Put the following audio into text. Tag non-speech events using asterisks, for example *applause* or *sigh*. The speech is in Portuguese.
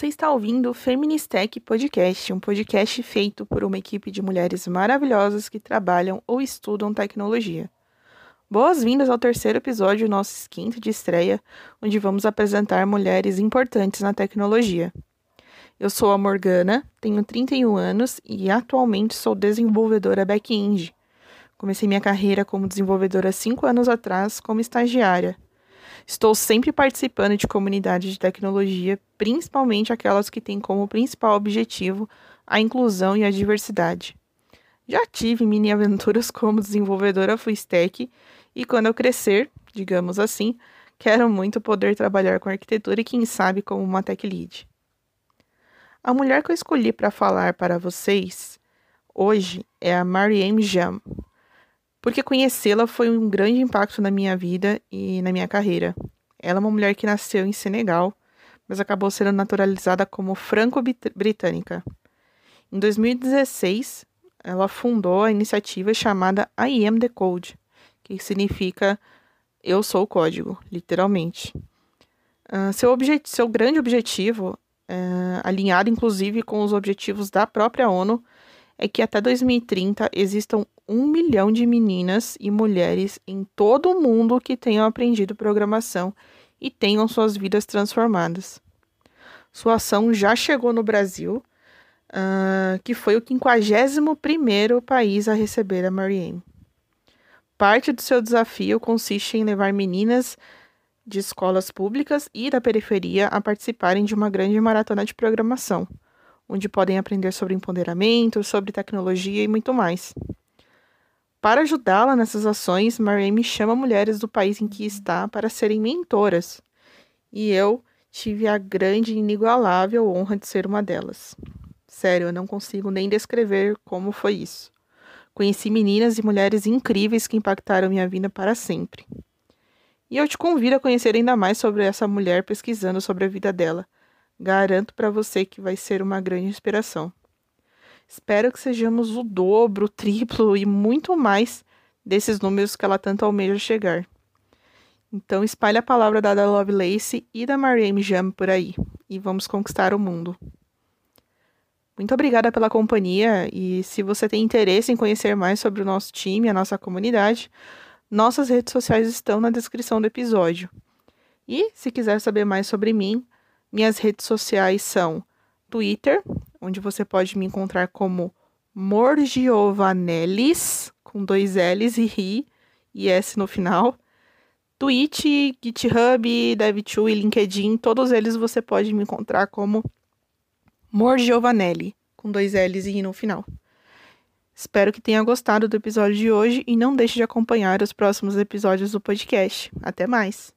está ouvindo o Feministech Podcast, um podcast feito por uma equipe de mulheres maravilhosas que trabalham ou estudam tecnologia. Boas-vindas ao terceiro episódio, nosso quinto de estreia, onde vamos apresentar mulheres importantes na tecnologia. Eu sou a Morgana, tenho 31 anos e atualmente sou desenvolvedora back-end. Comecei minha carreira como desenvolvedora cinco anos atrás como estagiária. Estou sempre participando de comunidades de tecnologia, principalmente aquelas que têm como principal objetivo a inclusão e a diversidade. Já tive mini aventuras *laughs* como desenvolvedora full stack e quando eu crescer, digamos assim, quero muito poder trabalhar com arquitetura e quem sabe como uma tech lead. A mulher que eu escolhi para falar para vocês hoje é a Mariam Jam porque conhecê-la foi um grande impacto na minha vida e na minha carreira. Ela é uma mulher que nasceu em Senegal, mas acabou sendo naturalizada como franco-britânica. Em 2016, ela fundou a iniciativa chamada I Am the Code, que significa Eu sou o código, literalmente. Uh, seu, seu grande objetivo, uh, alinhado inclusive com os objetivos da própria ONU, é que até 2030 existam um milhão de meninas e mulheres em todo o mundo que tenham aprendido programação e tenham suas vidas transformadas. Sua ação já chegou no Brasil, uh, que foi o 51º país a receber a Marianne. Parte do seu desafio consiste em levar meninas de escolas públicas e da periferia a participarem de uma grande maratona de programação, onde podem aprender sobre empoderamento, sobre tecnologia e muito mais. Para ajudá-la nessas ações, Mariam chama mulheres do país em que está para serem mentoras. E eu tive a grande e inigualável honra de ser uma delas. Sério, eu não consigo nem descrever como foi isso. Conheci meninas e mulheres incríveis que impactaram minha vida para sempre. E eu te convido a conhecer ainda mais sobre essa mulher pesquisando sobre a vida dela Garanto para você que vai ser uma grande inspiração. Espero que sejamos o dobro, o triplo e muito mais desses números que ela tanto almeja chegar. Então espalhe a palavra da Ada Lovelace e da Marianne Jam por aí e vamos conquistar o mundo. Muito obrigada pela companhia e se você tem interesse em conhecer mais sobre o nosso time, a nossa comunidade, nossas redes sociais estão na descrição do episódio. E se quiser saber mais sobre mim, minhas redes sociais são Twitter, onde você pode me encontrar como Morgiovanelis, com dois L's e Ri e S no final. Twitch, GitHub, DevTool e LinkedIn, todos eles você pode me encontrar como Morgiovanelli, com dois L's e I no final. Espero que tenha gostado do episódio de hoje e não deixe de acompanhar os próximos episódios do podcast. Até mais!